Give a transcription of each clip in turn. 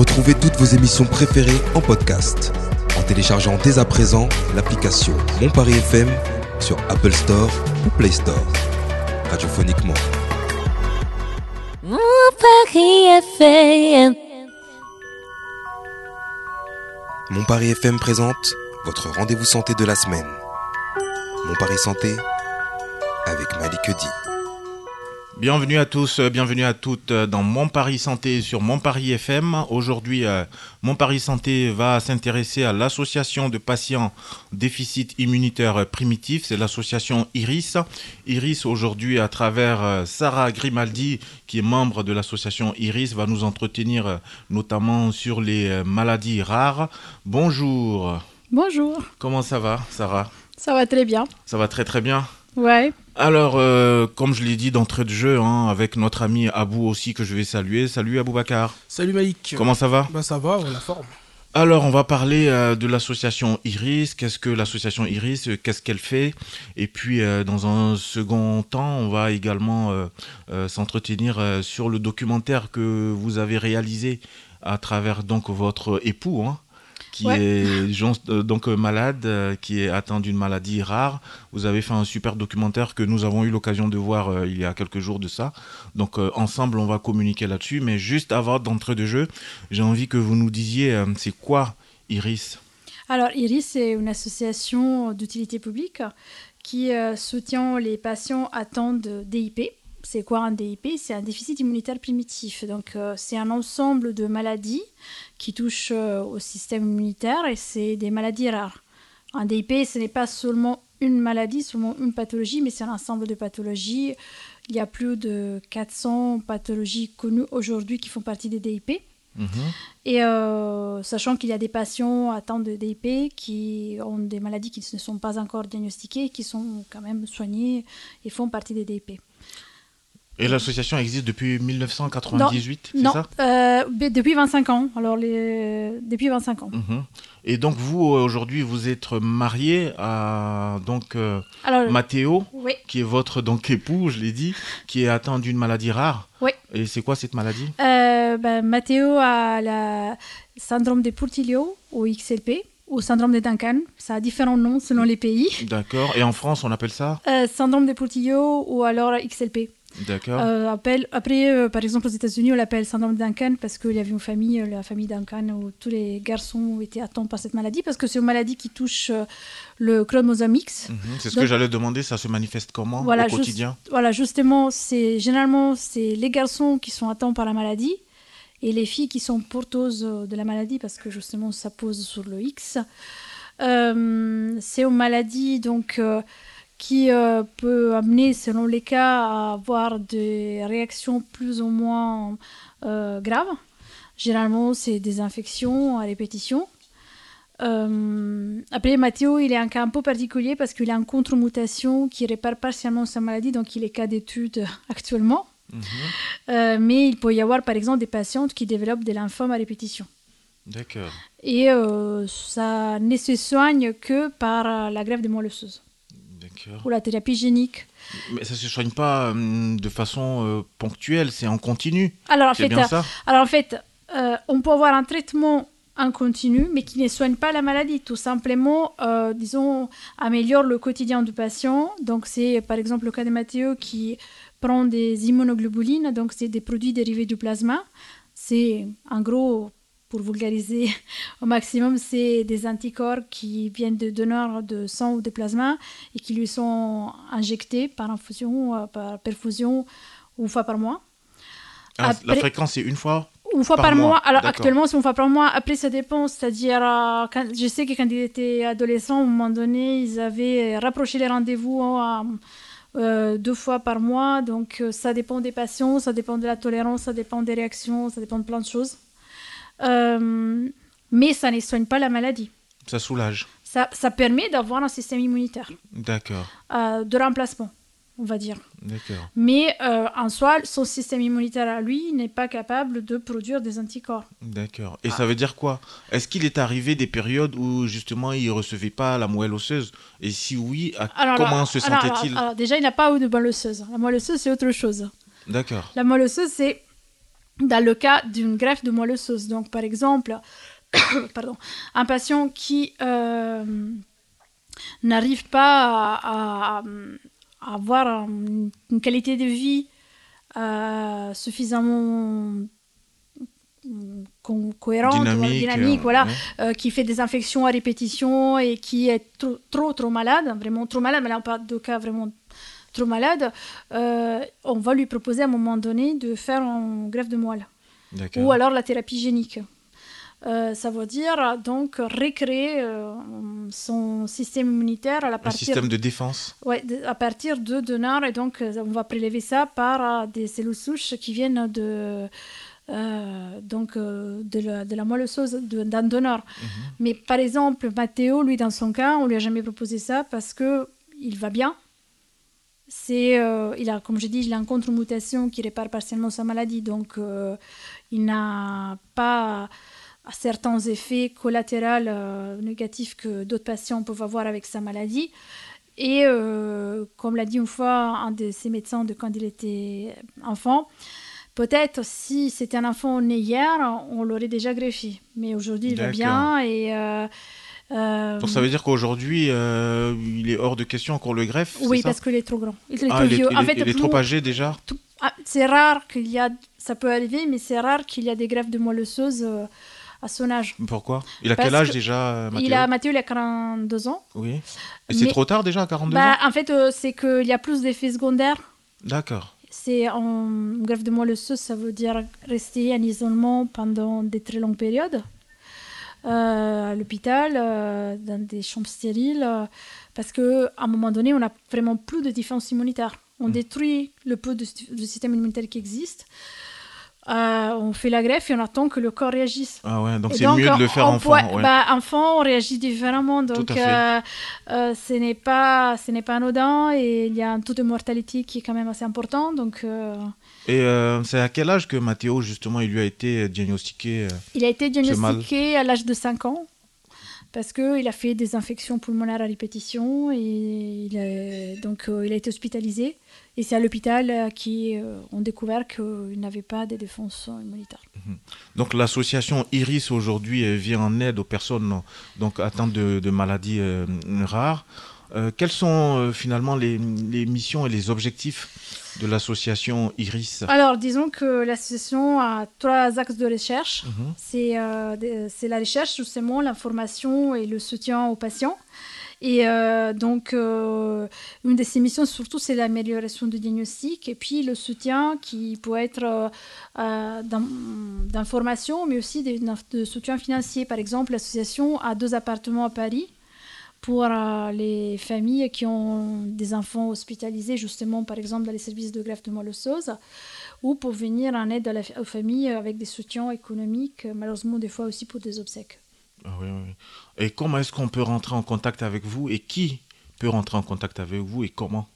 Retrouvez toutes vos émissions préférées en podcast en téléchargeant dès à présent l'application Mon Paris FM sur Apple Store ou Play Store. Radiophoniquement. Mon Paris FM. Mon Paris FM présente votre rendez-vous santé de la semaine. Mon Paris Santé avec Malik. Bienvenue à tous, euh, bienvenue à toutes euh, dans Mon Paris Santé sur Mon Paris FM. Aujourd'hui, euh, Mon Paris Santé va s'intéresser à l'association de patients déficit immunitaire primitif, c'est l'association IRIS. IRIS aujourd'hui à travers Sarah Grimaldi qui est membre de l'association IRIS va nous entretenir notamment sur les maladies rares. Bonjour. Bonjour. Comment ça va, Sarah? Ça va très bien. Ça va très très bien. Ouais. Alors, euh, comme je l'ai dit d'entrée de jeu, hein, avec notre ami Abou aussi que je vais saluer. Salut Aboubacar. Salut Maïk. Comment ça va? Bah ça va, on la forme. Alors, on va parler euh, de l'association Iris. Qu'est-ce que l'association Iris? Euh, Qu'est-ce qu'elle fait? Et puis, dans un second temps, on va également s'entretenir sur le documentaire que vous avez réalisé à travers donc votre époux. Hein, qui est euh, donc euh, malade, euh, qui est atteint d'une maladie rare. Vous avez fait un super documentaire que nous avons eu l'occasion de voir il y a quelques jours de ça. Donc ensemble, on va communiquer là-dessus. Mais juste avant d'entrer de jeu, j'ai envie que vous nous disiez, c'est quoi Iris? Alors Iris, c'est une association d'utilité publique qui soutient les patients atteints de DIP. C'est quoi un DIP C'est un déficit immunitaire primitif. Donc c'est un ensemble de maladies qui touchent euh, au système immunitaire et c'est des maladies rares. Un DIP, ce n'est pas seulement une maladie, seulement une pathologie, mais c'est un ensemble de pathologies. Il y a plus de 400 pathologies connues aujourd'hui qui font partie des DIP. Mhm. Et euh, sachant qu'il y a des patients atteints de DIP qui ont des maladies qui ne sont pas encore diagnostiquées, qui sont quand même soignées et font partie des DIP. Et l'association existe depuis 1998, c'est ça euh, Depuis 25 ans. Alors, les... depuis 25 ans. Mhm. Et donc, vous, aujourd'hui, vous êtes marié à donc, euh, Mathéo, qui est votre donc, époux, je l'ai dit, qui est atteint d'une maladie rare. Oui. Et c'est quoi cette maladie? Euh, ben, Mathéo a le syndrome de Portillo, ou XLP ou syndrome de Duncan. Ça a différents noms selon les pays. D'accord. Et en France, on appelle ça? Syndrome de Portillo ou alors XLP. D'accord. Euh, après, euh, par exemple, aux États-Unis, on l'appelle syndrome Duncan parce qu'il y avait une famille, euh, la famille Duncan, où tous les garçons étaient atteints par cette maladie parce que c'est une maladie qui touche le chromosome X. Mhm, c'est ce que j'allais demander, ça se manifeste comment au quotidien? Voilà, justement, c'est généralement c'est les garçons qui sont atteints par la maladie et les filles qui sont porteuses de la maladie parce que justement ça pose sur le X. c'est une maladie donc qui euh, peut amener, selon les cas, à avoir des réactions plus ou moins euh, graves. Généralement, c'est des infections à répétition. Euh, après, Mathéo, il est un cas un peu particulier parce qu'il a une contre-mutation qui répare partiellement sa maladie, donc il est cas d'étude actuellement. Mhm. mais il peut y avoir, par exemple, des patientes qui développent des lymphomes à répétition. D'accord. Et ça ne se soigne que par la grève des moelle ou la thérapie génique. Mais ça ne se soigne pas euh, de façon euh, ponctuelle, c'est en continu. Alors en fait, bien ça alors en fait on peut avoir un traitement en continu, mais qui ne soigne pas la maladie. Tout simplement, euh, disons, améliore le quotidien du patient. Donc c'est par exemple le cas de Mathéo qui prend des immunoglobulines, donc c'est des produits dérivés du plasma. C'est en gros pour vulgariser au maximum, c'est des anticorps qui viennent de donneurs de sang ou de plasma et qui lui sont injectés par infusion, euh, par perfusion une fois par mois. Ah, la fréquence, c'est une fois une fois par, mois. Alors actuellement, c'est une fois par mois. Après, ça dépend. C'est-à-dire, euh, je sais que quand ils étaient adolescents, à un moment donné, ils avaient rapproché les rendez-vous euh, deux fois par mois. Donc, ça dépend des patients, ça dépend de la tolérance, ça dépend des réactions, ça dépend de plein de choses. Euh, mais ça ne soigne pas la maladie. Ça soulage. Ça, ça permet d'avoir un système immunitaire. D'accord. Euh, de remplacement, on va dire. D'accord. Mais euh, en soi, son système immunitaire à lui n'est pas capable de produire des anticorps. D'accord. Et ça veut dire quoi? Est-ce qu'il est arrivé des périodes où justement il ne recevait pas la moelle osseuse? Et si oui, comment se sentait-il? alors, déjà, il n'a pas eu de moelle osseuse. La moelle osseuse, c'est autre chose. D'accord. La moelle osseuse, c'est dans le cas d'une greffe de moelle osseuse. Donc, par exemple, pardon, un patient qui euh, n'arrive pas à, avoir une qualité de vie euh, suffisamment cohérente, dynamique, voilà, euh, qui fait des infections à répétition et qui est trop, trop, trop malade, vraiment trop malade, mais là on parle de cas vraiment trop malade, euh, on va lui proposer à un moment donné de faire une greffe de moelle. Ou alors la thérapie génique. Euh, ça veut dire donc recréer son système immunitaire à la partir... Un système de défense Ouais, à partir de donneurs. Et donc, on va prélever ça par des cellules souches qui viennent de, euh, donc euh, de, la, de la moelle osseuse d'un donneur. Mhm. Mais par exemple, Matteo, lui, dans son cas, on lui a jamais proposé ça parce que il va bien. C'est, euh, il a, comme je dis, il a une contre-mutation qui répare partiellement sa maladie, donc il n'a pas certains effets collatéraux négatifs que d'autres patients peuvent avoir avec sa maladie. Et comme l'a dit une fois un de ses médecins de quand il était enfant, Peut-être si c'était un enfant né hier, on l'aurait déjà greffé. Mais aujourd'hui, il va bien et. Euh, euh, Donc ça veut dire qu'aujourd'hui, euh, il est hors de question qu'on le greffe Oui, parce qu'il est trop grand. Il est ah, trop vieux. Il, en fait, il est trop âgé déjà ah, C'est rare qu'il y a... Ça peut arriver, mais c'est rare qu'il y a des greffes de moelle osseuse à son âge. Pourquoi? Il a quel âge déjà, Mathieu? il a, Mathieu, il a 42 ans. Oui. Et c'est trop tard déjà, à 42 bah, ans? En fait, c'est qu'il y a plus d'effets secondaires. D'accord c'est en greffe de moelle osseuse, ça veut dire rester en isolement pendant des très longues périodes. Euh, à l'hôpital, euh, dans des chambres stériles, euh, parce qu'à un moment donné, on n'a vraiment plus de défense immunitaire. On mmh. détruit le peu de, de, système immunitaire qui existe. Euh, on fait la greffe et on attend que le corps réagisse. Ah ouais, donc c'est mieux de le faire enfant. Bah, enfant, on réagit différemment, donc euh, euh, ce n'est pas, ce n'est pas anodin et il y a un taux de mortalité qui est quand même assez important, donc. Et c'est à quel âge que Mathéo justement il lui a été diagnostiqué Il a été diagnostiqué à l'âge de 5 ans parce qu'il a fait des infections pulmonaires à répétition et il donc il a été hospitalisé. Et c'est à l'hôpital euh, qui euh, ont découvert qu'ils n'avaient pas de défense immunitaire. Mhm. Donc l'association Iris aujourd'hui vient en aide aux personnes donc, atteintes de, maladies euh, quelles sont finalement les, missions et les objectifs de l'association Iris? Alors, disons que l'association a trois axes de recherche. Mhm. C'est la recherche, justement, l'information et le soutien aux patients. Et euh, donc, euh, une de ces missions, surtout, c'est l'amélioration du diagnostic et puis le soutien qui peut être euh, d'information, mais aussi de, soutien financier. Par exemple, l'association a deux appartements à Paris pour les familles qui ont des enfants hospitalisés, justement, par exemple, dans les services de greffe de moelle osseuse, ou pour venir en aide aux familles avec des soutiens économiques, malheureusement, des fois aussi pour des obsèques. Ah et comment est-ce qu'on peut rentrer en contact avec vous et qui peut rentrer en contact avec vous et comment?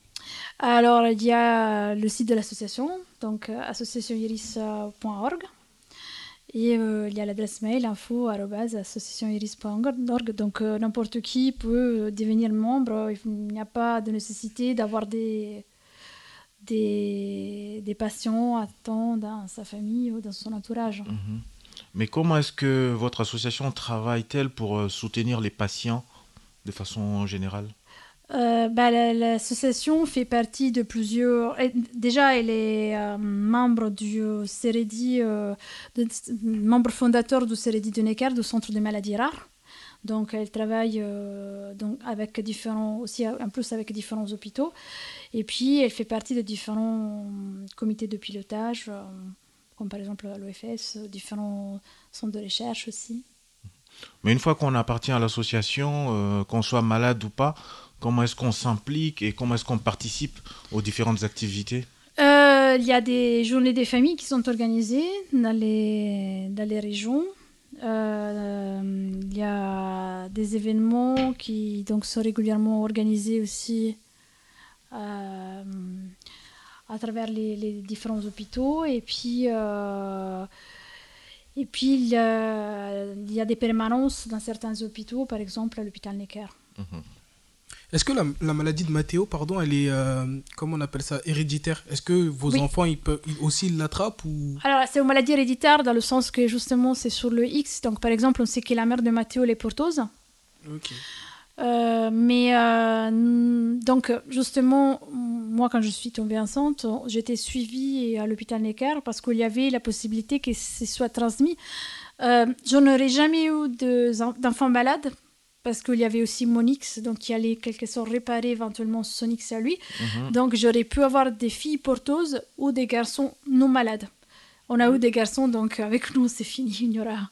Alors, il y a le site de l'association, donc euh, associationiris.org. Et euh, il y a l'adresse mail info.associationiris.org. Donc euh, n'importe qui peut devenir membre. Il n'y a pas de nécessité d'avoir des, des, patients attendant dans sa famille ou dans son entourage. Mhm. Mais comment est-ce que votre association travaille-t-elle pour euh, soutenir les patients de façon générale? Euh, bah, L'association fait partie de plusieurs. Déjà, elle est euh, membre du CEREDI, membre fondateur du CEREDI de Necker, du Centre des maladies rares. Donc, elle travaille donc avec différents, aussi en plus avec différents hôpitaux. Et puis, elle fait partie de différents comités de pilotage comme par exemple l'OFS, différents centres de recherche aussi. Mais une fois qu'on appartient à l'association, euh, qu'on soit malade ou pas, comment est-ce qu'on s'implique et comment est-ce qu'on participe aux différentes activités euh, Il y a des journées des familles qui sont organisées dans les, dans les régions. Euh, il y a des événements qui donc, sont régulièrement organisés aussi à travers les, différents hôpitaux. Et puis, euh, et puis il y, a, des permanences dans certains hôpitaux, par exemple à l'hôpital Necker. Mhm. Est-ce que la, la maladie de Mathéo, pardon, elle est, euh, comment on appelle ça, héréditaire? Est-ce que vos Oui. enfants, ils peuvent, ils aussi l'attrapent ou? Alors, c'est une maladie héréditaire dans le sens que justement c'est sur le X. Donc, par exemple, on sait que la mère de Mathéo elle est porteuse. Ok. Euh, mais euh, donc, justement, moi, quand je suis tombée enceinte, j'étais suivie à l'hôpital Necker parce qu'il y avait la possibilité que ce soit transmis. Euh, je n'aurais jamais eu de- d'enfants malades parce qu'il y avait aussi mon X, donc qui allait quelque sorte réparer éventuellement son X à lui. Mhm. Donc, j'aurais pu avoir des filles porteuses ou des garçons non malades. On a eu des garçons, donc avec nous, c'est fini. Il n'y aura,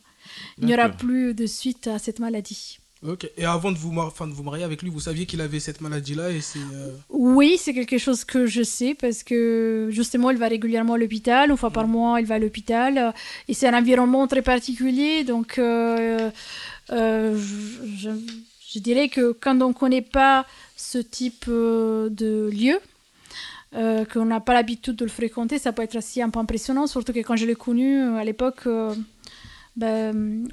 il n'y aura D'accord. plus de suite à cette maladie. Ok. Et avant de vous, mar- enfin, de vous marier avec lui, vous saviez qu'il avait cette maladie-là et c'est. euh, Oui, c'est quelque chose que je sais parce que justement, il va régulièrement à l'hôpital. Une fois par mois, il va à l'hôpital. Et c'est un environnement très particulier. Donc, euh, euh, je, je- je dirais que quand on ne connaît pas ce type de lieu, euh, qu'on n'a pas l'habitude de le fréquenter, ça peut être aussi un peu impressionnant. Surtout que quand je l'ai connu à l'époque, euh, ben,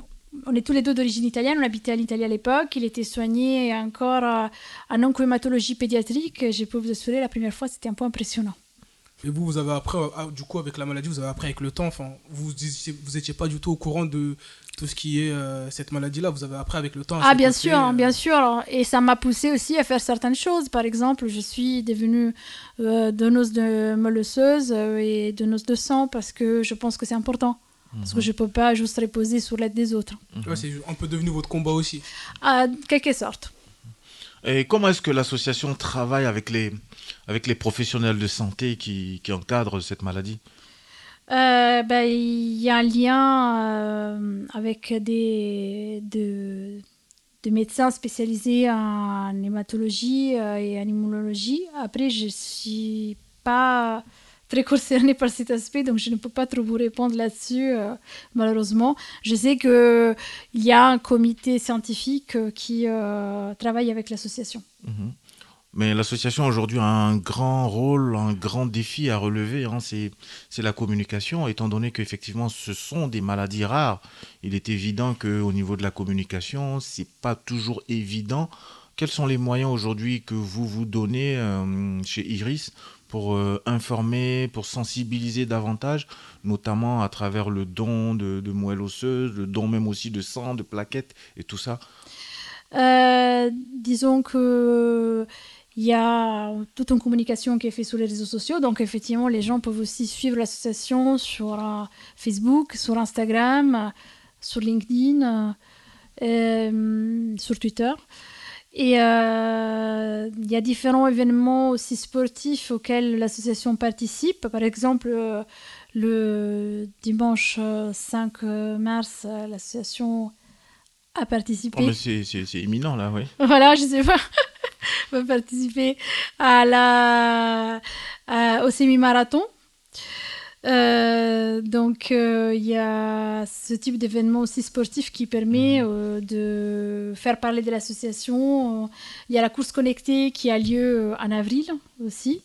on est tous les deux d'origine italienne, on habitait en Italie à l'époque, il était soigné encore à- en oncohématologie pédiatrique. Je peux vous assurer, la première fois, c'était un peu impressionnant. Et vous, vous avez appris, ah, du coup, avec la maladie, vous avez appris avec le temps. Enfin, vous étiez, vous étiez pas du tout au courant de tout ce qui est euh, cette maladie-là. Vous avez appris avec le temps. Ah, bien sûr, euh, bien sûr. Et ça m'a poussé aussi à faire certaines choses. Par exemple, je suis devenue euh, donneuse de euh, et donneuse de sang parce que je pense que c'est important. Parce que je ne peux pas juste reposer sur l'aide des autres. ouais, c'est un peu devenu votre combat aussi. À quelque sorte. Et comment est-ce que l'association travaille avec les, avec les professionnels de santé qui, qui encadrent cette maladie? Euh, ben, Il y a un lien euh, avec des, de- des médecins spécialisés en hématologie euh, et en immunologie. Après, je ne suis pas très concernée par cet aspect, donc je ne peux pas trop vous répondre là-dessus, euh, malheureusement. Je sais qu'il y a un comité scientifique euh, qui euh, travaille avec l'association. Mhm. Mais l'association aujourd'hui a un grand rôle, un grand défi à relever, hein, c'est la communication, étant donné qu'effectivement ce sont des maladies rares. Il est évident qu'au niveau de la communication, c'est pas toujours évident. Quels sont les moyens aujourd'hui que vous vous donnez chez Iris pour euh, informer, pour sensibiliser davantage, notamment à travers le don de, moelle osseuse, le don même aussi de sang, de plaquettes et tout ça Euh, disons que il y a toute une communication qui est faite sur les réseaux sociaux. Donc, effectivement, les gens peuvent aussi suivre l'association sur euh, Facebook, sur Instagram, sur LinkedIn, sur Twitter. Et euh, il y a différents événements aussi sportifs auxquels l'association participe. Par exemple, euh, le dimanche euh, 5 mars, euh, l'association a participé. Oh, c'est- imminent là, oui. Voilà, je sais pas. va participer à la, à- au semi-marathon. Euh, donc, euh, il y a ce type d'événement aussi sportif qui permet euh, de faire parler de l'association. Il y a la course connectée qui a lieu en avril aussi.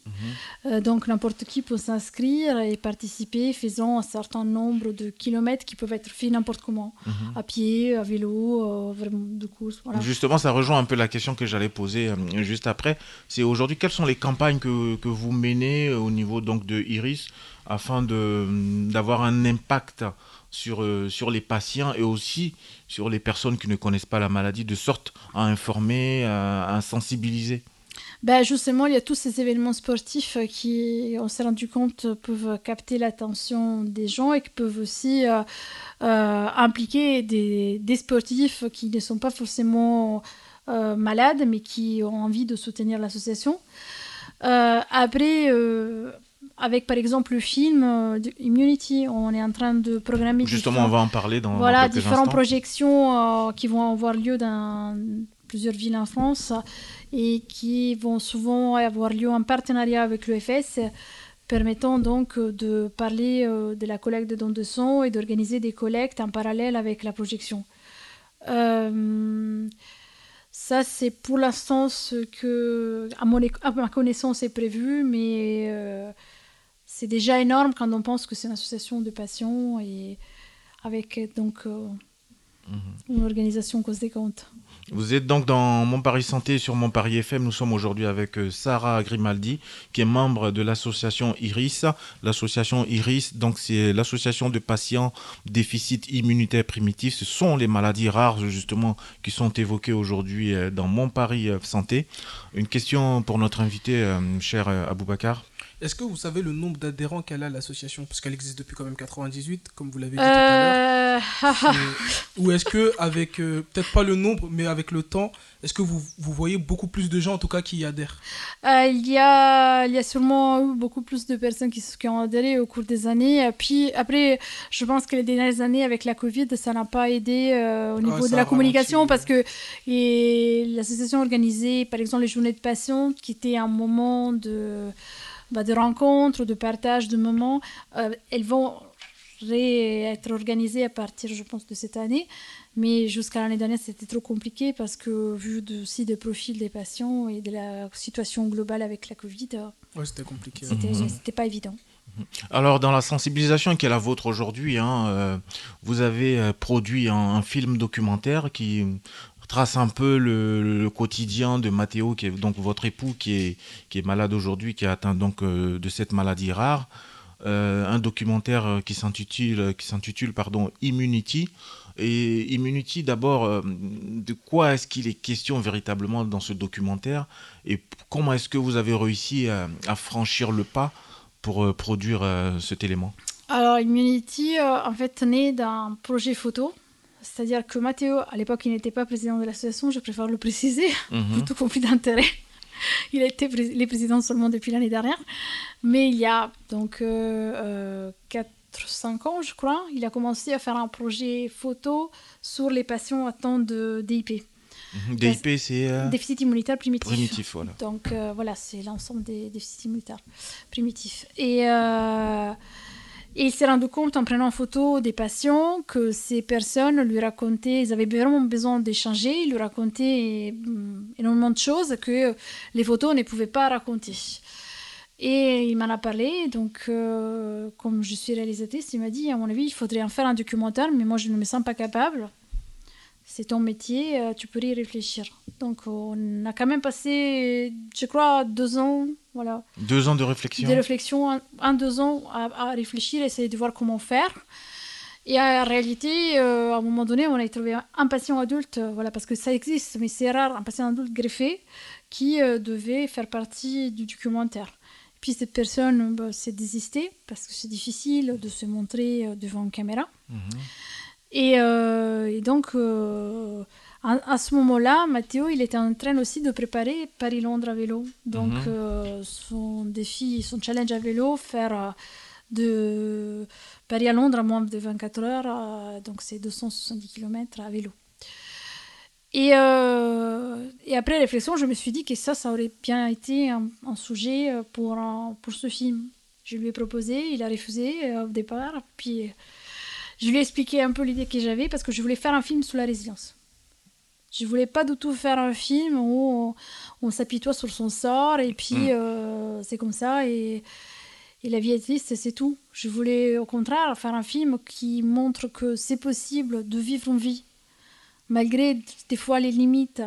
Euh, donc, n'importe qui peut s'inscrire et participer, faisant un certain nombre de kilomètres qui peuvent être faits n'importe comment. À pied, à vélo, vraiment de course. Voilà. Justement, ça rejoint un peu la question que j'allais poser juste après. C'est aujourd'hui, quelles sont les campagnes que, que vous menez au niveau donc de Iris afin d'avoir un impact sur, euh, sur les patients et aussi sur les personnes qui ne connaissent pas la maladie, de sorte à informer, à, sensibiliser Ben justement, il y a tous ces événements sportifs euh, qui, on s'est rendu compte, peuvent capter l'attention des gens et qui peuvent aussi euh, impliquer des, des sportifs qui ne sont pas forcément malades, mais qui ont envie de soutenir l'association. Après, avec par exemple le film euh, Immunity, on est en train de programmer Justement, on va en parler dans, voilà, différentes projections euh, qui vont avoir lieu dans plusieurs villes en France et qui vont souvent avoir lieu en partenariat avec l'EFS, permettant donc euh, de parler euh, de la collecte de dons de sang et d'organiser des collectes en parallèle avec la projection. Ça, c'est pour l'instant ce que, à, mon, à ma connaissance, est prévu, mais euh, c'est déjà énorme quand on pense que c'est une association de patients et avec euh, donc euh, une organisation conséquente. Vous êtes donc dans Mon Paris Santé sur Mon Paris FM. Nous sommes aujourd'hui avec euh, Sarah Grimaldi, qui est membre de l'association IRIS. L'association IRIS, donc c'est l'association de patients déficit immunitaire primitif. Ce sont les maladies rares justement qui sont évoquées aujourd'hui dans Mon Paris euh, Santé. Une question pour notre invité, cher Aboubacar. Est-ce que vous savez le nombre d'adhérents qu'elle a l'association? Parce qu'elle existe depuis quand même 98, comme vous l'avez dit tout à l'heure. Ou est-ce que, avec euh, peut-être pas le nombre, mais avec le temps, est-ce que vous, vous, voyez beaucoup plus de gens en tout cas qui y adhèrent? Euh, il, y a, il y a sûrement eu beaucoup plus de personnes qui, qui ont adhéré au cours des années. Puis après, je pense que les dernières années avec la Covid, ça n'a pas aidé euh, au niveau de la communication parce que l'association organisait par exemple les journées de patients qui étaient un moment de bah, de rencontres, de partage de moments. Euh, elles vont être organisées à partir, je pense, de cette année. Mais jusqu'à l'année dernière, c'était trop compliqué parce que, vu aussi des profils des patients et de la situation globale avec la Covid, ouais, c'était compliqué. C'était mhm. pas évident. Mhm. Alors, dans la sensibilisation qui est la vôtre aujourd'hui, hein, euh, vous avez euh, produit un, film documentaire qui trace un peu le, quotidien de Mathéo, qui est donc votre époux, qui est, malade aujourd'hui, qui est atteint donc euh, de cette maladie rare. Euh, un documentaire euh, qui s'intitule qui s'intitule pardon Immunity. Et Immunity d'abord de quoi est-ce qu'il est question véritablement dans ce documentaire? Et comment est-ce que vous avez réussi à, franchir le pas pour produire cet élément? Alors Immunity en fait né d'un projet photo c'est-à-dire que Matteo, à l'époque, il n'était pas président de l'association, je préfère le préciser, pour tout conflit d'intérêt. il a été les président seulement depuis l'année dernière. Mais il y a donc euh, 4-5 euh, ans, je crois, il a commencé à faire un projet photo sur les patients atteints de DIP. Mhm. DIP, c'est euh, Déficit immunitaire primitif. Primitif, voilà. Donc euh, voilà, c'est l'ensemble des déficits immunitaires primitifs. Et et il s'est rendu compte en prenant en photo des patients que ces personnes lui racontaient, ils avaient vraiment besoin d'échanger, ils lui racontaient mm, énormément de choses que les photos ne pouvaient pas raconter. Et il m'en a parlé, donc euh, comme je suis réalisatrice, il m'a dit, à mon avis, il faudrait en faire un documentaire, mais moi je ne me sens pas capable c'est ton métier, euh, tu peux y réfléchir. Donc on a quand même passé, je crois, deux ans, voilà. Deux ans de réflexion. De réflexion, un, deux ans à, réfléchir, essayer de voir comment faire. Et en réalité, euh, à un moment donné, on a trouvé un patient adulte, euh, voilà, parce que ça existe, mais c'est rare, un patient adulte greffé qui devait faire partie du documentaire. Puis cette personne bah, s'est désistée parce que c'est difficile de se montrer devant une caméra. Euh, et, donc, euh, à, ce moment-là, Mathéo, il était en train aussi de préparer Paris-Londres à vélo. Donc, mhm. euh, son défi, son challenge à vélo, faire de Paris à Londres à moins de 24 heures, donc c'est 270 km à vélo. Et, et, après réflexion, je me suis dit que ça, ça aurait bien été un, sujet pour, pour ce film. Je lui ai proposé, il a refusé au départ, puis je lui ai expliqué un peu l'idée que j'avais parce que je voulais faire un film sur la résilience. Je voulais pas du tout faire un film où on, s'apitoie sur son sort et puis mm. euh, c'est comme ça et, et, la vie est triste, c'est tout. Je voulais au contraire faire un film qui montre que c'est possible de vivre une vie malgré des fois les limites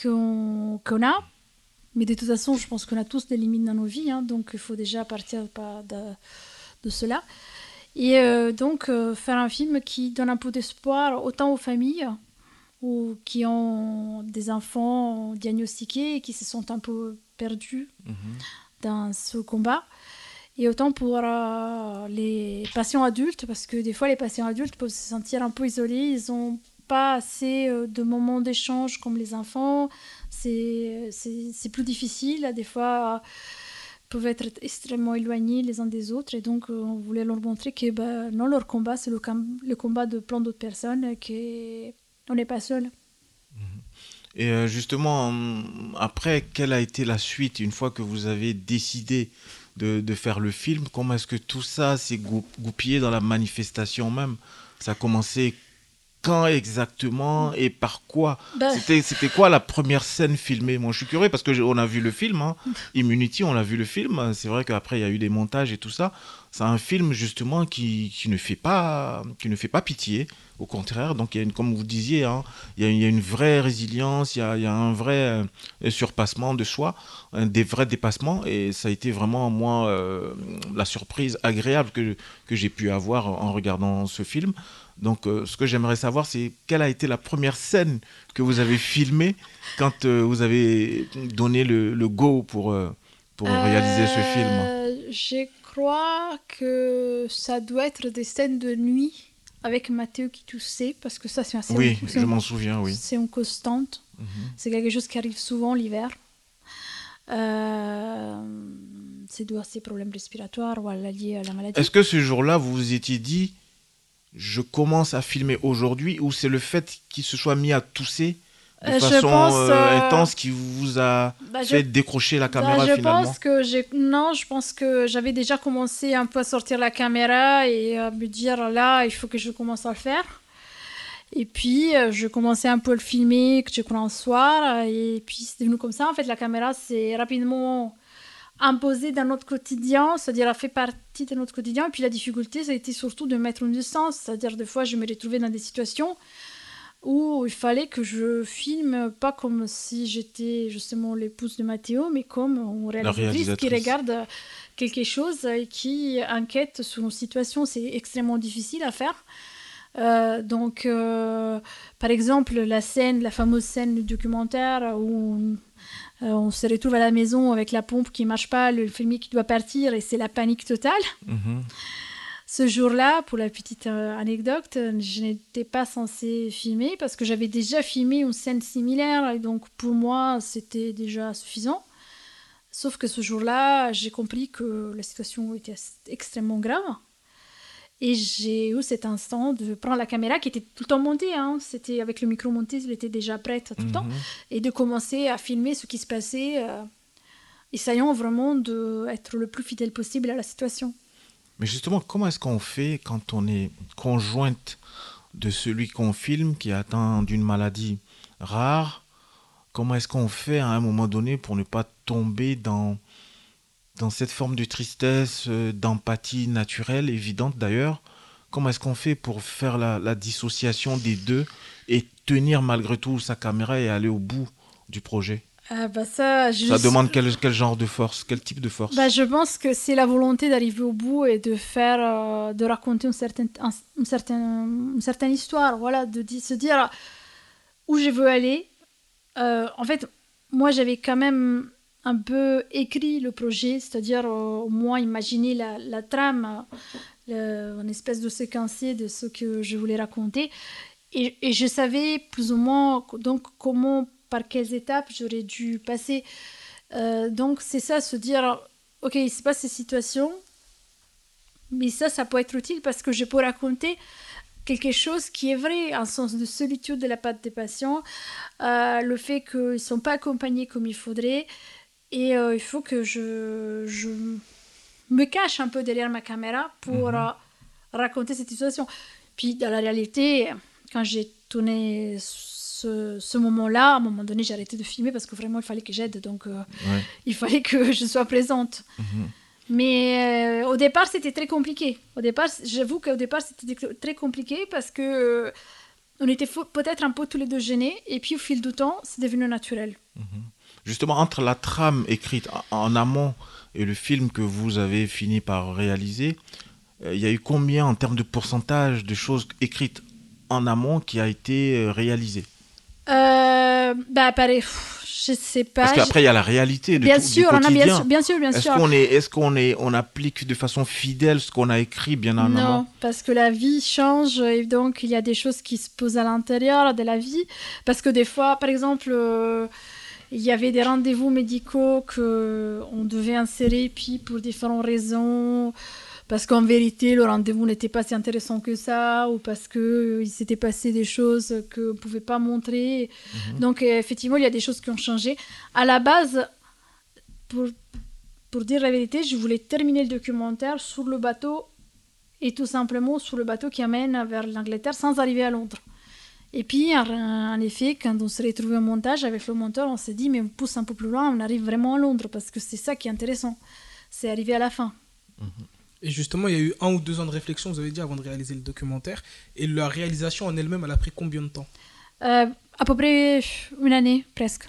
qu'on a. Mais de toute façon, je pense qu'on a tous des limites dans nos vies, hein, donc il faut déjà partir de, de cela. Et euh, donc, euh, faire un film qui donne un peu d'espoir autant aux familles ou qui ont des enfants diagnostiqués et qui se sentent un peu perdus mhm. dans ce combat. Et autant pour euh, les patients adultes, parce que des fois, les patients adultes peuvent se sentir un peu isolés. Ils n'ont pas assez de moments d'échange comme les enfants. C'est plus difficile. Des fois peuvent être extrêmement éloignés les uns des autres. Et donc, euh, on voulait leur montrer que bah, non, leur combat, c'est le, le, combat de plein d'autres personnes et qu'on n'est pas seul. Mhm. Et euh, justement, après, quelle a été la suite une fois que vous avez décidé de, de faire le film? Comment est-ce que tout ça s'est goupillé dans la manifestation même? Ça a commencé quand exactement et par quoi bah. C'était quoi la première scène filmée? Moi, je suis curieux parce que on a vu le film, hein. Immunity, on a vu le film. C'est vrai qu'après, il y a eu des montages et tout ça. c'est un film justement qui, qui, ne fait pas, qui ne fait pas pitié. Au contraire, donc il y a une, comme vous disiez, hein, il, y a, il, y a, une vraie résilience, il y a, il y a un vrai euh, surpassement de soi, un des vrais dépassements. Et ça a été vraiment, moi, euh, la surprise agréable que, que j'ai pu avoir en regardant ce film. Donc, euh, ce que j'aimerais savoir, c'est quelle a été la première scène que vous avez filmée quand vous avez donné le, le go pour, pour réaliser ce film? Je crois que ça doit être des scènes de nuit avec Mathéo qui toussait, parce que ça, c'est assez. Oui, je m'en souviens, oui. C'est une constante. Mm -hmm. C'est quelque chose qui arrive souvent l'hiver. c'est dû à ces problèmes respiratoires ou à lié à la maladie. Est-ce que ce jour-là, vous vous étiez dit je commence à filmer aujourd'hui ou c'est le fait qu'il se soit mis à tousser de euh, façon pense, euh, intense qui vous a bah, fait je... décrocher la caméra bah, je finalement. pense que j'ai non je pense que j'avais déjà commencé un peu à sortir la caméra et à me dire là il faut que je commence à le faire. Et puis euh, je commençais un peu à le filmer que je crois un soir et puis c'est devenu comme ça. En fait la caméra c'est rapidement imposé dans notre quotidien, c'est-à-dire a fait partie de notre quotidien. Et puis la difficulté, ça a été surtout de mettre une distance, c'est-à-dire des fois je me retrouvais dans des situations où il fallait que je filme pas comme si j'étais justement l'épouse de Mathéo, mais comme une réalisatrice, qui regarde quelque chose et qui enquête sur une situation. C'est extrêmement difficile à faire. Euh, donc, euh, par exemple, la scène, la fameuse scène du documentaire où euh, on se retrouve à la maison avec la pompe qui marche pas, le fermier qui doit partir et c'est la panique totale. Mhm. Ce jour-là, pour la petite euh, anecdote, je n'étais pas censée filmer parce que j'avais déjà filmé une scène similaire et donc pour moi c'était déjà suffisant. Sauf que ce jour-là, j'ai compris que la situation était extrêmement grave. Et j'ai eu cet instant de prendre la caméra qui était tout le temps montée. Hein. C'était avec le micro monté, elle était déjà prête tout le Mhm. temps. Et de commencer à filmer ce qui se passait, euh, essayant vraiment d'être le plus fidèle possible à la situation. Mais justement, comment est-ce qu'on fait quand on est conjointe de celui qu'on filme qui est atteint d'une maladie rare? Comment est-ce qu'on fait à un moment donné pour ne pas tomber dans, dans cette forme de tristesse, euh, d'empathie naturelle, évidente d'ailleurs? Comment est-ce qu'on fait pour faire la, la dissociation des deux et tenir malgré tout sa caméra et aller au bout du projet? Ah bah ça, demande quel, quel genre de force, quel type de force Bah, je pense que c'est la volonté d'arriver au bout et de faire, euh, de raconter une certaine, un- une certaine, une certaine histoire, voilà, de di- se dire où je veux aller. Euh, en fait, moi, j'avais quand même un peu écrit le projet, c'est-à-dire euh, au moins imaginer la, la trame, euh, une espèce de séquencier de ce que je voulais raconter. Et, et je savais plus ou moins donc comment, par quelles étapes j'aurais dû passer. Euh, donc c'est ça, se dire, ok, il se passe ces situations, mais ça, ça peut être utile parce que je peux raconter quelque chose qui est vrai, un sens de solitude de la part des patients, euh, le fait qu'ils ne sont pas accompagnés comme il faudrait, et euh, il faut que je, je me cache un peu derrière ma caméra pour Mhm. raconter cette situation. Puis dans la réalité, quand j'ai tourné ce, ce moment-là, à un moment donné, j'ai arrêté de filmer parce que vraiment, il fallait que j'aide, donc euh, Ouais. il fallait que je sois présente. Mhm. Mais euh, au départ, c'était très compliqué. Au départ, j'avoue qu'au départ, c'était très compliqué parce que euh, on était peut-être un peu tous les deux gênés. Et puis, au fil du temps, c'est devenu naturel. Justement, entre la trame écrite en- amont et le film que vous avez fini par réaliser, il y a eu combien en termes de pourcentage de choses écrites en amont qui a été réalisé bah, pareil, pff, je sais pas. Parce qu'après, il y a la réalité de bien tout, du sûr, bien sûr, bien sûr, Est-ce qu'on est, est-ce qu'on est, on applique de façon fidèle ce qu'on a écrit bien en Non, parce que la vie change et donc il y a des choses qui se posent à l'intérieur de la vie. Parce que des fois, par exemple, euh, il y avait des rendez-vous médicaux que on devait insérer, puis pour différentes raisons, parce qu'en vérité le rendez-vous n'était pas si intéressant que ça, ou parce que euh, s'était passé des choses que on pouvait pas montrer. Donc euh, effectivement, il y a des choses qui ont changé. À la base, pour pour dire la vérité, je voulais terminer le documentaire sur le bateau et tout simplement sur le bateau qui amène vers l'Angleterre sans arriver à Londres. Et puis, en, effet, quand on s'est retrouvé au montage avec le monteur, on s'est dit, mais on pousse un peu plus loin, on arrive vraiment à Londres, parce que c'est ça qui est intéressant. C'est arriver à la fin. Et justement, il y a eu un ou deux ans de réflexion, vous avez dit, avant de réaliser le documentaire. Et la réalisation en elle-même, elle a pris combien de temps? Euh, À peu près une année, presque.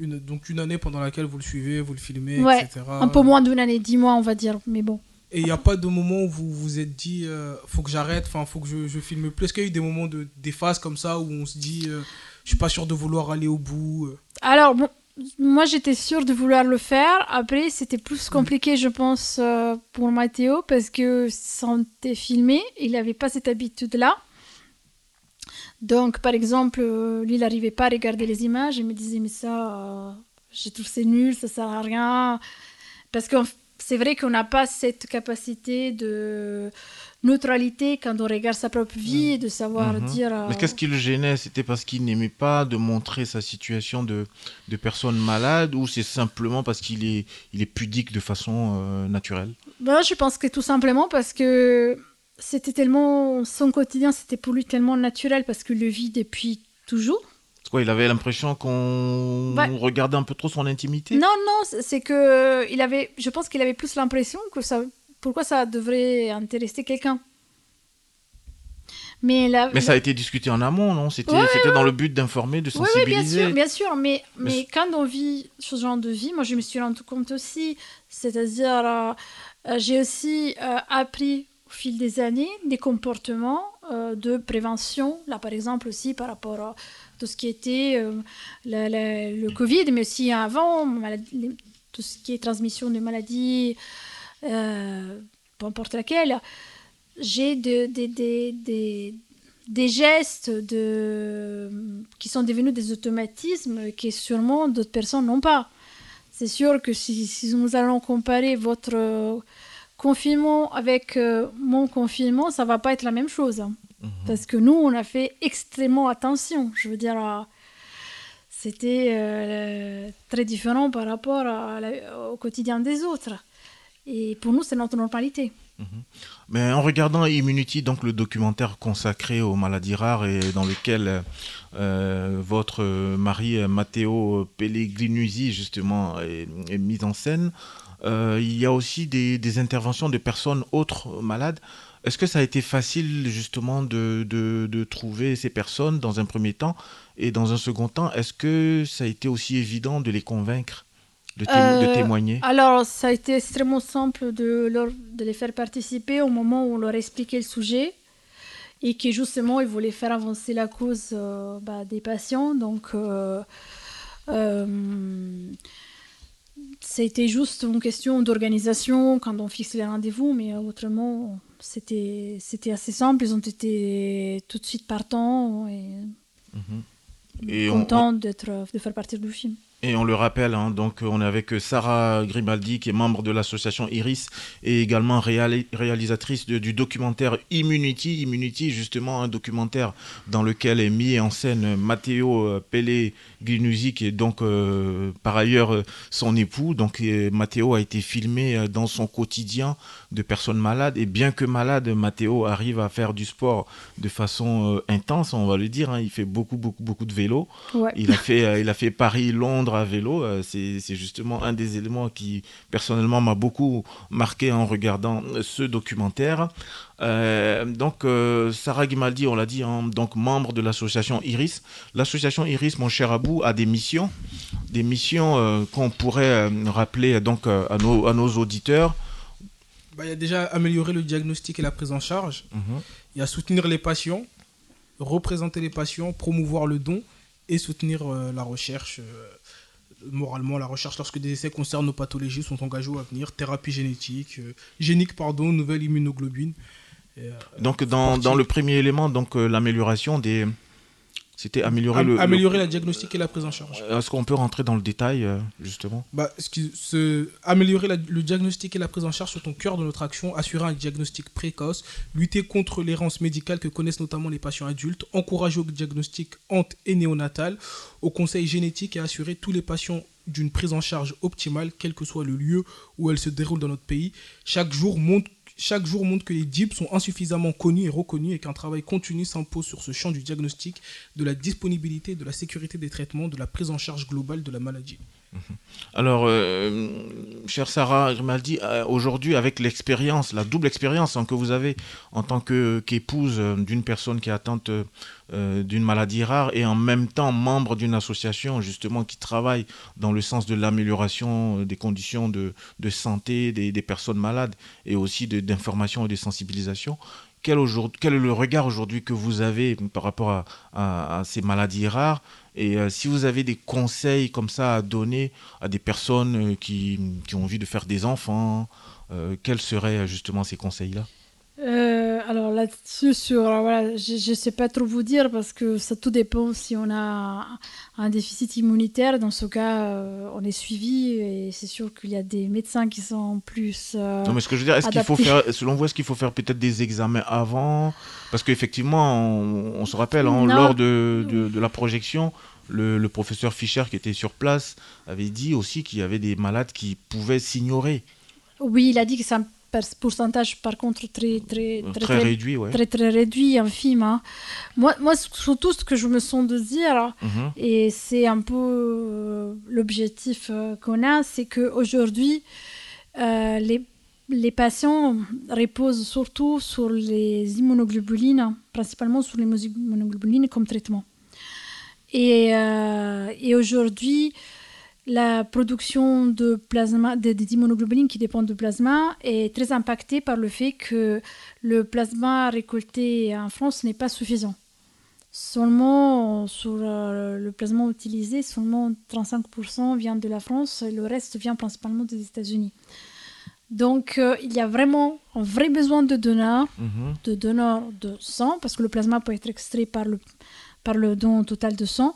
Une, donc une année pendant laquelle vous le suivez, vous le filmez, ouais, etc. Un peu moins d'une année, dix mois, on va dire, mais bon. Et il n'y a pas de moment où vous vous êtes dit, euh, faut que j'arrête, enfin, faut que je, je filme plus. Est-ce qu'il y a eu des moments de, des phases comme ça où on se dit, euh, je suis pas sûr de vouloir aller au bout euh? Alors, bon, moi j'étais sûre de vouloir le faire. Après, c'était plus compliqué, je pense, euh, pour Mathéo, parce que sans était filmé, il n'avait pas cette habitude-là. Donc, par exemple, euh, lui, il n'arrivait pas à regarder les images. Il me disait, mais ça, euh, je trouve c'est nul, ça sert à rien. Parce que c'est vrai qu'on n'a pas cette capacité de neutralité quand on regarde sa propre vie et de savoir Mhm. dire. euh, Mais qu'est-ce qui le gênait? C'était parce qu'il n'aimait pas de montrer sa situation de, de personne malade ou c'est simplement parce qu'il est, il est pudique de façon euh, naturelle? Ben, je pense que tout simplement parce que c'était tellement. Son quotidien, c'était pour lui tellement naturel parce qu'il le vit depuis toujours. Quoi, il avait l'impression qu'on Ouais. regardait un peu trop son intimité? Non, non, c'est- que il avait. Je pense qu'il avait plus l'impression que ça. Pourquoi ça devrait intéresser quelqu'un Mais la. Mais ça a été discuté en amont, non? C'était Ouais, dans le but d'informer, de Oui, oui, bien sensibiliser. sûr, bien sûr, mais, Mais mais quand on vit ce genre de vie, moi je me suis rendu compte aussi, c'est-à-dire euh, euh, j'ai aussi euh, appris au fil des années des comportements euh, de prévention, là par exemple aussi par rapport à tout ce qui était euh, le Covid, mais aussi avant, tout ce qui est transmission de maladies, euh, peu importe laquelle, j'ai de- des- des- des, des gestes de, qui sont devenus des automatismes que sûrement d'autres personnes n'ont pas. C'est sûr que si, nous allons comparer votre confinement avec euh, mon confinement, ça va pas être la même chose. Mhm. Parce que nous, on a fait extrêmement attention. Je veux dire, euh, c'était euh, très différent par rapport à la- au quotidien des autres. Et pour nous, c'est notre normalité. Mais en regardant Immunity, donc le documentaire consacré aux maladies rares et dans lequel euh, votre mari Matteo Pellegrinusi justement est, est mis en scène, euh, il y a aussi des, des interventions de personnes autres malades. Est-ce que ça a été facile justement de, de, de trouver ces personnes dans un premier temps et dans un second temps, est-ce que ça a été aussi évident de les convaincre, de, témo- de Euh, témoigner? Alors, ça a été extrêmement simple de, leur, de les faire participer au moment où on leur expliquait le sujet et que justement, ils voulaient faire avancer la cause euh, bah, des patients. Donc, c'était juste une question d'organisation quand on fixe les rendez-vous, mais autrement, c'était c'était assez simple. Ils ont été tout de suite partants et, Et on- contents d'être de faire partie du film. Et on le rappelle, hein, donc on est avec Sarah Grimaldi, qui est membre de l'association Iris et également réali- réalisatrice du documentaire Immunity. Immunity, justement, un documentaire dans lequel est mis en scène Matteo euh, Pellegrinusi, qui est donc euh, par ailleurs euh, son époux. Donc euh, Matteo a été filmé euh, dans son quotidien de personnes malades. Et bien que malade, Matteo arrive à faire du sport de façon euh, intense, on va le dire. hein. Il fait beaucoup, beaucoup, beaucoup de vélo. Ouais. Il a fait, euh, il a fait Paris-Londres à vélo. euh, c'est justement un des éléments qui, personnellement, m'a beaucoup marqué en regardant ce documentaire. Donc, Sarah Grimaldi, on l'a dit, hein, donc membre de l'association Iris. L'association Iris, mon cher Abou, a des missions, des missions qu'on pourrait rappeler donc à nos, à nos auditeurs. Bah, Il y a déjà améliorer le diagnostic et la prise en charge. Mhm. Il y a soutenir les patients, représenter les patients, promouvoir le don et soutenir euh, la recherche. euh, moralement, la recherche lorsque des essais concernent nos pathologies sont engagés à venir, thérapie génétique, euh, génique, pardon, nouvelle immunoglobine. Donc, dans, dans le premier élément, donc l'amélioration des. C'était améliorer am- le. améliorer le- la diagnostic et la prise en charge. Est-ce qu'on peut rentrer dans le détail, euh, justement? Bah, ce qui- ce- améliorer la- le diagnostic et la prise en charge sont au cœur de notre action, assurer un diagnostic précoce, lutter contre l'errance médicale que connaissent notamment les patients adultes, encourager au diagnostic hante et néonatal, au conseil génétique et assurer tous les patients d'une prise en charge optimale, quel que soit le lieu où elle se déroule dans notre pays. Chaque jour montre chaque jour montre que les DIP sont insuffisamment connus et reconnus et qu'un travail continu s'impose sur ce champ du diagnostic, de la disponibilité, de la sécurité des traitements, de la prise en charge globale de la maladie. Alors, euh, chère Sarah Grimaldi, euh, aujourd'hui, avec l'expérience, la double expérience hein, que vous avez en tant qu'épouse euh, d'une personne qui est atteinte d'une maladie rare et en même temps membre d'une association justement qui travaille dans le sens de l'amélioration des conditions de, santé des, personnes malades et aussi d'information et de sensibilisation, quel, quel, est le regard aujourd'hui que vous avez par rapport à ces maladies rares et euh, si vous avez des conseils comme ça à donner à des personnes euh, qui, ont envie de faire des enfants, euh, quels seraient justement ces conseils-là? Alors là-dessus, sur, voilà, je ne sais pas trop vous dire parce que ça tout dépend si on a un déficit immunitaire. Dans ce cas, on est suivi et c'est sûr qu'il y a des médecins qui sont plus. non, mais ce que je veux dire, est-ce qu'il faut faire, selon vous, est-ce qu'il faut faire peut-être des examens avant? Parce qu'effectivement, on, se rappelle, hein, lors de, de, de la projection, le, professeur Fischer qui était sur place avait dit aussi qu'il y avait des malades qui pouvaient s'ignorer. Oui, il a dit que un pourcentage par contre très très très, très, réduit, très très réduit, infime. Hein. Moi, moi surtout ce que je me sens de dire mhm. et c'est un peu euh, l'objectif euh, qu'on a, c'est que aujourd'hui euh, les les patients reposent surtout sur les immunoglobulines, principalement sur les immunoglobulines comme traitement. Et, euh, et aujourd'hui, la production de plasma, des, immunoglobulines qui dépendent du plasma est très impactée par le fait que le plasma récolté en France n'est pas suffisant. Seulement, sur euh, le plasma utilisé, seulement 35% vient de la France et le reste vient principalement des États-Unis. Donc, euh, il y a vraiment un vrai besoin de donneurs, mhm. de donneurs de sang, parce que le plasma peut être extrait par le, par le don total de sang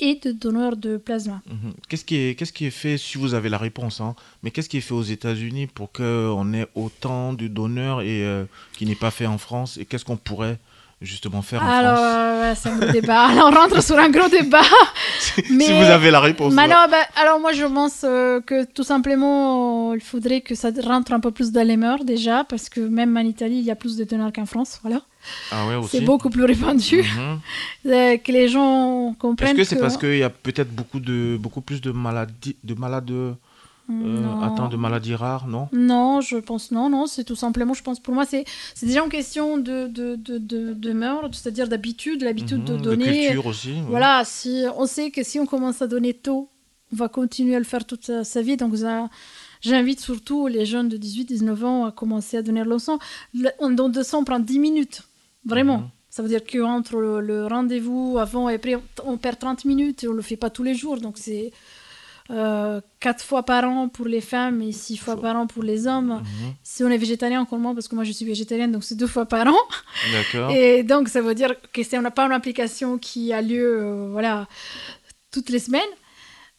et de donneurs de plasma. Mhm. Qu'est-ce qui, est, fait, si vous avez la réponse, hein, mais qu'est-ce qui est fait aux États-Unis pour qu'on ait autant de donneurs et euh, qui n'est pas fait en France Et qu'est-ce qu'on pourrait justement faire en alors, France c'est un gros débat. Alors, on rentre sur un gros débat. mais... Si vous avez la réponse. Mais alors, bah, alors, moi, je pense euh, que tout simplement, il faudrait que ça rentre un peu plus dans les mœurs déjà, parce que même en Italie, il y a plus de donneurs qu'en France. Voilà. Ah ouais, c'est beaucoup plus répandu. Mhm. Euh, que les gens comprennent. Est-ce que c'est parce qu'il y a peut-être beaucoup, de, beaucoup plus de, maladies, de malades euh, atteints de maladies rares, non? Non, je pense non, non. C'est tout simplement, je pense, pour moi, c'est déjà une question de, de, de, de, de mœurs, c'est-à-dire d'habitude, l'habitude de mhm, donner. De culture aussi. Voilà, si, on sait que si on commence à donner tôt, on va continuer à le faire toute sa, vie. Donc, J'invite surtout les jeunes de 18-19 ans à commencer à donner le sang. Un don de sang prend 10 minutes. Vraiment. Mhm. Ça veut dire qu'entre le, le rendez-vous avant et après, on perd 30 minutes et on ne le fait pas tous les jours. Donc c'est euh, 4 fois par an pour les femmes et 6 fois par an pour les hommes. Mhm. Si on est végétarien, encore moins, parce que moi je suis végétarienne, donc c'est deux fois par an. D'accord. Et donc ça veut dire que n'a pas une application qui a lieu euh, voilà, toutes les semaines,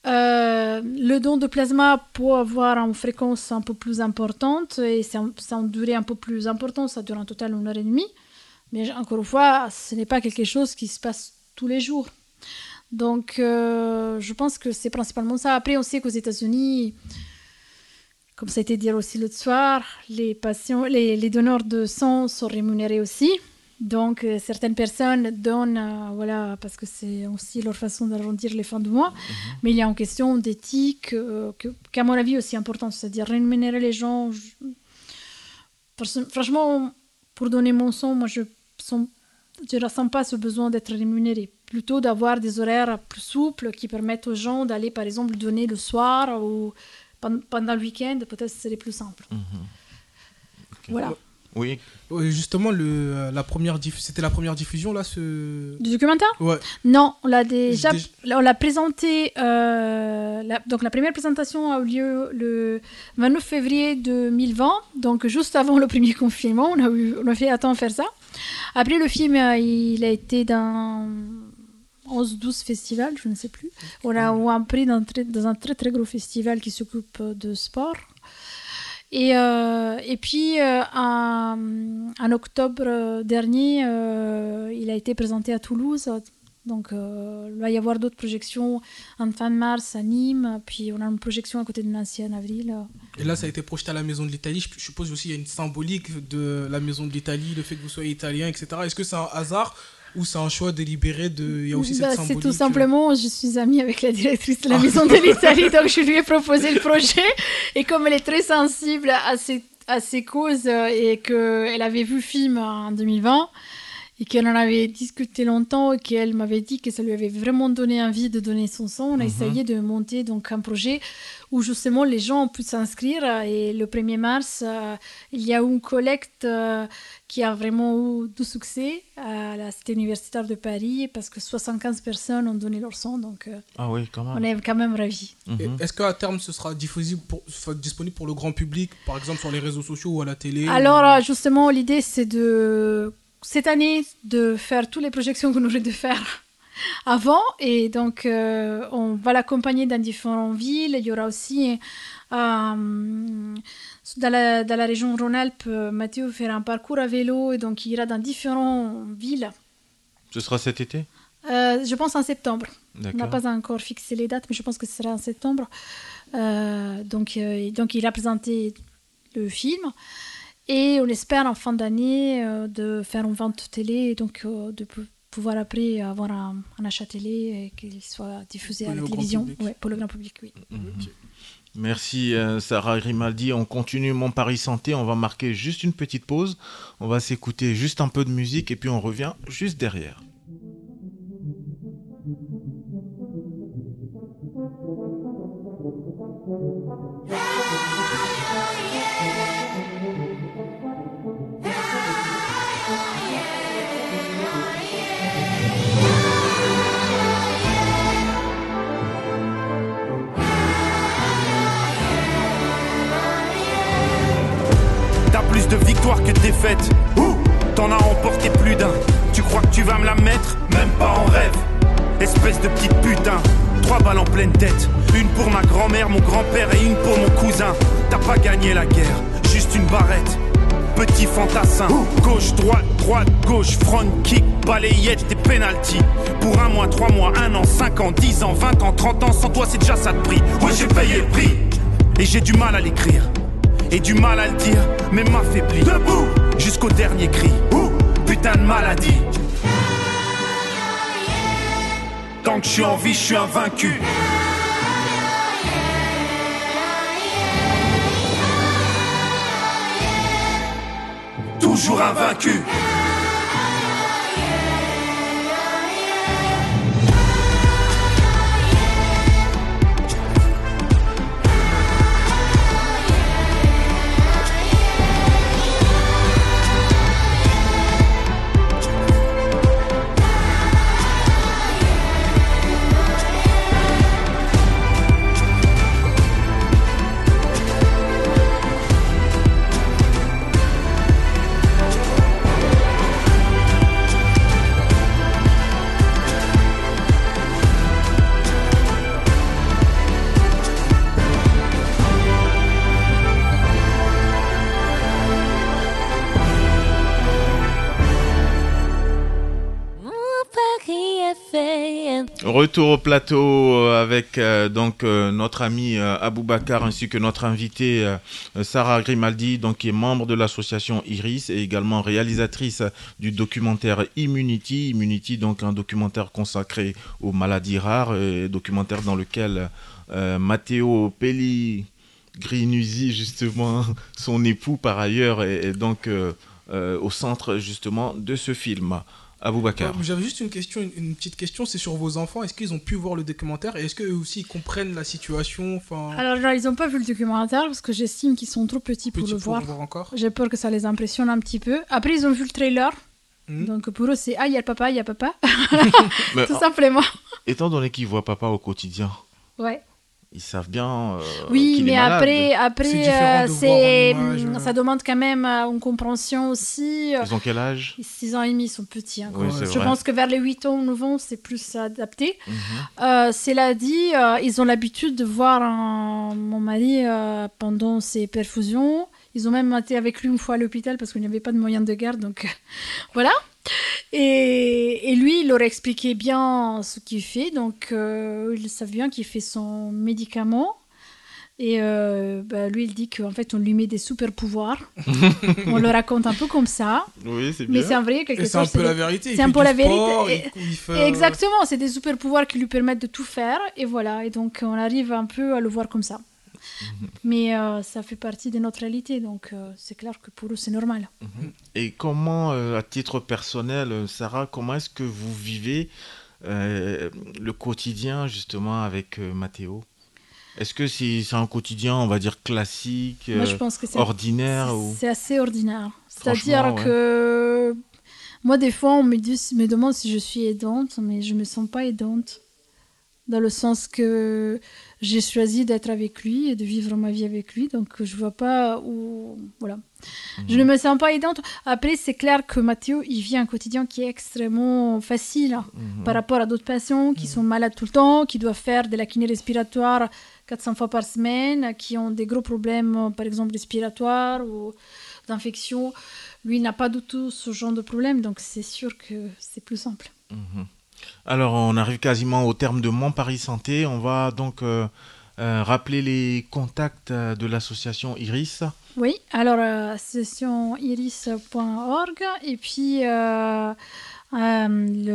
euh, le don de plasma peut avoir une fréquence un peu plus importante et c'est une durée un peu plus importante, ça dure en total une heure et demie. Mais encore une fois, ce n'est pas quelque chose qui se passe tous les jours. Donc, euh, je pense que c'est principalement ça. Après, on sait qu'aux États-Unis, comme ça a été dit aussi l'autre soir, les, patients, les, donneurs de sang sont rémunérés aussi. Donc, euh, certaines personnes donnent, euh, voilà, parce que c'est aussi leur façon d'arrondir les fins de mois. Mhm. Mais il y a une question d'éthique, qui, à mon avis, aussi importante, c'est-à-dire rémunérer les gens. Franchement, pour donner mon sang, moi, je je ne ressens pas ce besoin d'être rémunéré. Plutôt d'avoir des horaires plus souples qui permettent aux gens d'aller, par exemple, donner le soir ou pendant le week-end. Peut-être ce serait plus simple. Mhm. Voilà. Oui. Justement, le, euh, la première c'était la première diffusion là, ce. Du documentaire? Ouais. Non, on l'a déjà, on l'a présenté. Euh, donc la première présentation a eu lieu le 29 février 2020, donc juste avant le premier confinement. On a eu, on a fait attendre faire ça. Après le film, euh, il a été dans 11-12 festivals, je ne sais plus. On a eu un prix dans, dans un très très gros festival qui s'occupe de sport. Et, euh, et puis, euh, en, octobre dernier, euh, il a été présenté à Toulouse. Donc, il va y avoir d'autres projections en fin de mars à Nîmes. Puis, on a une projection à côté de Nancy en avril. Et là, ça a été projeté à la Maison de l'Italie. Je suppose aussi qu'il y a une symbolique de la Maison de l'Italie, le fait que vous soyez italien, etc. Est-ce que c'est un hasard ou c'est un choix délibéré de. Il y a aussi bah, cette C'est tout simplement, je suis amie avec la directrice de la Maison de l'Italie, donc je lui ai proposé le projet. Et comme elle est très sensible à ces, à ces causes et qu'elle avait vu le film en 2020, et qu'elle en avait discuté longtemps et qu'elle m'avait dit que ça lui avait vraiment donné envie de donner son son. On a mhm. essayé de monter donc un projet où justement les gens ont pu s'inscrire et le 1er mars, euh, il y a eu une collecte euh, qui a vraiment eu du succès à la Cité universitaire de Paris parce que 75 personnes ont donné leur son, donc euh, ah oui, quand même. on est quand même ravis. Mhm. Est-ce qu'à terme ce sera pour, disponible pour le grand public, par exemple sur les réseaux sociaux ou à la télé Alors justement, l'idée c'est de cette année de faire toutes les projections qu'on aurait de faire avant. Et donc, euh, on va l'accompagner dans différentes villes. Il y aura aussi, euh, dans, la, dans, la, région Rhône-Alpes, Mathieu fera un parcours à vélo et donc il ira dans différentes villes. Ce sera cet été? Euh, Je pense en septembre. On n'a pas encore fixé les dates, mais je pense que ce sera en septembre. donc, donc, il a présenté le film. Et on espère en fin d'année euh, de faire une vente télé et donc euh, de pouvoir après avoir un, achat télé et qu'il soit diffusé à la télévision pour le grand public. Oui. Mhm. Merci euh, Sarah Grimaldi. On continue Mon Paris Santé. On va marquer juste une petite pause. On va s'écouter juste un peu de musique et puis on revient juste derrière. T'en as remporté plus d'un. Tu crois que tu vas me la mettre? Même pas en rêve. Espèce de petite putain. Trois balles en pleine tête. Une pour ma grand-mère, mon grand-père et une pour mon cousin. T'as pas gagné la guerre, juste une barrette. Petit fantassin, gauche, droite, droite, gauche, front, kick, balayette, tes penalty. Pour un mois, trois mois, un an, cinq ans, dix ans, vingt ans, trente ans, sans toi c'est déjà ça de prix. Ouais, j'ai payé le prix. Et j'ai du mal à l'écrire et du mal à le dire, mais m'affaiblit. Debout jusqu'au dernier cri. Ouh, putain de maladie. Tant que je suis en vie, je suis invaincu. Toujours invaincu. Retour au plateau euh, avec euh, donc euh, notre ami Abou Bakar ainsi que notre invitée Sarah Grimaldi, donc qui est membre de l'association Iris et également réalisatrice du documentaire Immunity. Immunity, donc un documentaire consacré aux maladies rares, documentaire dans lequel Matteo Pellegrinusi, justement, son époux par ailleurs, est donc au centre justement de ce film. Aboubacar. J'avais juste une question, une, petite question, c'est sur vos enfants. Est-ce qu'ils ont pu voir le documentaire et est-ce qu'eux aussi ils comprennent la situation? Enfin... Alors, ils n'ont pas vu le documentaire parce que j'estime qu'ils sont trop petits pour le voir. encore. J'ai peur que ça les impressionne un petit peu. Après, ils ont vu le trailer. Hmm. Donc pour eux, c'est Ah, il y a le papa, il y a papa. Tout simplement. Étant donné qu'ils voient papa au quotidien. Ouais ils savent bien. Euh, oui, mais après, après, c'est, euh, ça demande quand même euh, une compréhension aussi. Ils ont quel âge? 6 ans et demi, ils sont petits. Hein, je pense que vers les 8 ans, 9 ans, c'est plus adapté. Mhm. cela dit, ils ont l'habitude de voir mon mari pendant ses perfusions. Ils ont même été avec lui une fois à l'hôpital parce qu'il n'y avait pas de moyen de garde. Donc voilà. Et, lui, il leur expliqué bien ce qu'il fait. Donc, euh, ils savent bien qu'il fait son médicament. Et euh, bah, lui, il dit qu'en fait, on lui met des super pouvoirs. on le raconte un peu comme ça. Oui, c'est bien. Mais c'est en vrai, quelque Et c'est un peu la vérité. C'est un peu la vérité. Et... Il fait... Exactement, c'est des super pouvoirs qui lui permettent de tout faire. Et voilà, et donc on arrive un peu à le voir comme ça. Mhm. Mais euh, ça fait partie de notre réalité, donc euh, c'est clair que pour eux, c'est normal. Mhm. Et comment, euh, à titre personnel, Sarah, comment est-ce que vous vivez le quotidien justement avec Mathéo est-ce que c'est un quotidien, on va dire, classique, Moi, je pense que ordinaire ou... C'est assez ordinaire. C'est-à-dire que moi, des fois, on me, dit, me demande si je suis aidante, mais je ne me sens pas aidante. Dans le sens que j'ai choisi d'être avec lui et de vivre ma vie avec lui, donc je vois pas où. Voilà. Je ne me sens pas aidante. Après, c'est clair que Mathéo, il vit un quotidien qui est extrêmement facile hein, mhm. par rapport à d'autres patients qui mhm. sont malades tout le temps, qui doivent faire de la kiné respiratoire 400 fois par semaine, qui ont des gros problèmes, par exemple respiratoires ou d'infection. Lui, il n'a pas du tout ce genre de problème, donc c'est sûr que c'est plus simple. Alors, on arrive quasiment au terme de Mon Paris Santé. On va donc euh, euh, rappeler les contacts euh, de l'association Iris. Oui, alors associationiris.org et puis le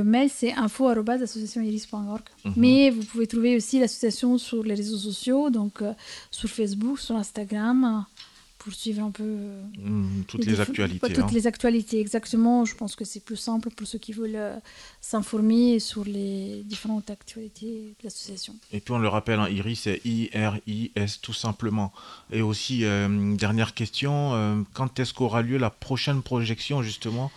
mail c'est info@associationiris.org. Mhm. Mais vous pouvez trouver aussi l'association sur les réseaux sociaux, donc sur Facebook, sur Instagram pour suivre un peu euh, mmh, toutes les, actualités. toutes hein. les actualités, exactement. Je pense que c'est plus simple pour ceux qui veulent euh, s'informer sur les différentes actualités de l'association. Et puis on le rappelle, hein, IRIS, c'est I-R-I-S tout simplement. Et aussi, euh, dernière question, quand est-ce qu'aura lieu la prochaine projection justement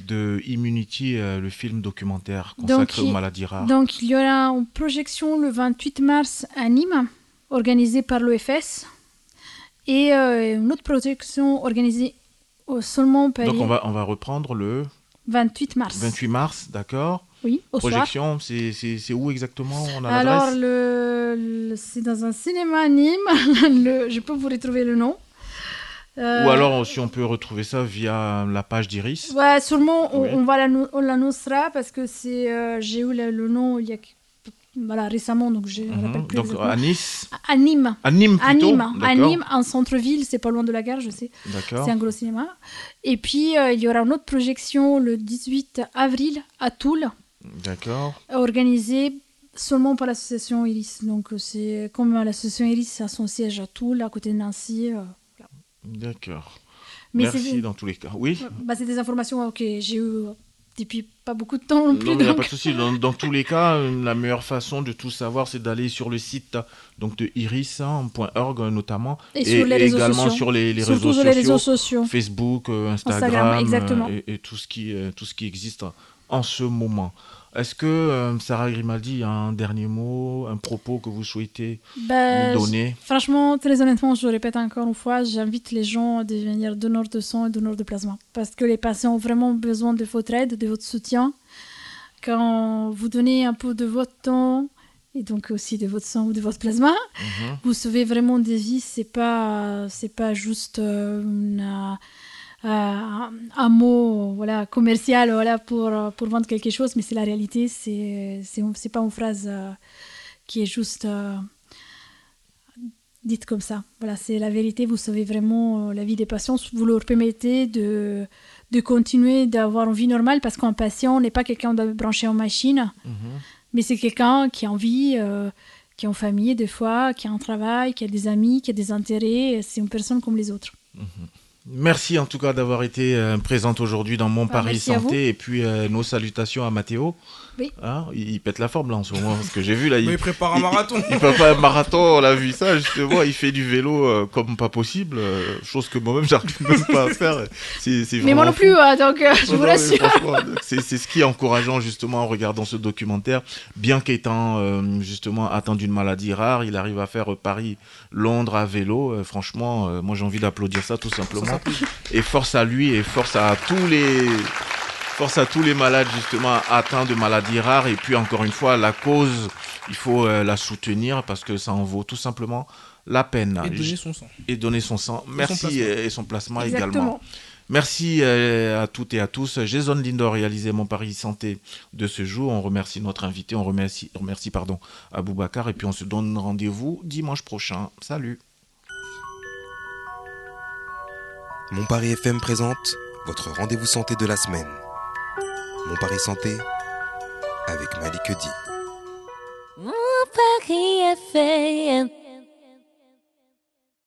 de Immunity, le film documentaire consacré aux maladies rares? Donc il y aura une projection le 28 mars à Nîmes, organisée par l'OFS et euh, une autre projection organisée au seulement Paris. Donc on va, on va reprendre le 28 mars. 28 mars, d'accord. Oui, au Projection, c'est où exactement on a Alors, le, c'est dans un cinéma à Nîmes. le, je peux vous retrouver le nom. Euh, Ou alors, si on peut retrouver ça via la page d'Iris. Ouais, sûrement, on, on, va l'annoncera parce que c'est, euh, j'ai eu le, le, nom il y a voilà, récemment, donc je rappelle plus. Donc à Nice À Nîmes. À Nîmes plutôt À Nîmes, en centre-ville, c'est pas loin de la gare, je sais. C'est un gros cinéma. Et puis, euh, il y aura une autre projection le 18 avril à Toul. D'accord. Organisée seulement par l'association Iris. Donc, c'est comme l'association Iris a son siège à Toul, à côté de Nancy. Euh, D'accord. Merci dans tous les cas. Oui bah, C'est des informations que j'ai eues depuis pas beaucoup de temps non plus. Non, il n'y a pas de souci. Dans, tous les cas, la meilleure façon de tout savoir, c'est d'aller sur le site donc de iris.org notamment. Et, sur les réseaux également sociaux. sur les, réseaux, sociaux, Facebook, euh, Instagram, exactement. Euh, et, tout, ce qui, euh, tout ce qui existe en ce moment. Est-ce que euh, Sarah Grimaldi a un dernier mot, un propos que vous souhaitez ben, donner? Franchement, très honnêtement, je le répète encore une fois, j'invite les gens à devenir donneurs de sang et donneurs de plasma. Parce que les patients ont vraiment besoin de votre aide, de votre soutien. Quand vous donnez un peu de votre temps et donc aussi de votre sang ou de votre plasma, mhm. vous sauvez vraiment des vies. C'est pas, c'est pas juste euh, une un mot voilà, commercial voilà, pour, pour vendre quelque chose, mais c'est la réalité, c'est c'est pas une phrase euh, qui est juste euh, dite comme ça. Voilà, c'est la vérité, vous savez vraiment la vie des patients, vous leur permettez de, de continuer d'avoir une vie normale parce qu'un patient n'est pas quelqu'un branché en machine, mhm. mais c'est quelqu'un qui a envie, qui a une famille des fois, qui a un travail, qui a des amis, qui a des intérêts, c'est une personne comme les autres. Mhm. Merci en tout cas d'avoir été euh, présente aujourd'hui dans Mon bah, Paris Santé et puis euh, nos salutations à Mathéo. Oui. Hein, il, pète la forme là en ce moment, parce que j'ai vu là. Il, prépare un marathon. Il, prépare un marathon, on a vu ça justement. Il fait du vélo euh, comme pas possible, chose que moi-même j'arrive même pas à faire. Mais moi non plus, hein, donc je vous l'assure. C'est ce qui est encourageant justement en regardant ce documentaire. Bien qu'étant justement atteint d'une maladie rare, il arrive à faire Paris-Londres à vélo. franchement, moi j'ai envie d'applaudir ça tout simplement. Et force à lui et force à tous les à tous les malades justement atteints de maladies rares. Et puis encore une fois, la cause, il faut euh, la soutenir parce que ça en vaut tout simplement la peine. Et donner son sang. Et donner son sang. Merci euh, et son plasma, également. Merci euh, à toutes et à tous. J'ai Jason Lindor réalisé mon pari santé de ce jour. On remercie notre invité, on remercie, remercie pardon, Aboubacar et puis on se donne rendez-vous dimanche prochain. Salut. Mon Paris FM présente votre rendez-vous santé de la semaine. Mon Paris Santé avec Malik. Mon Paris FM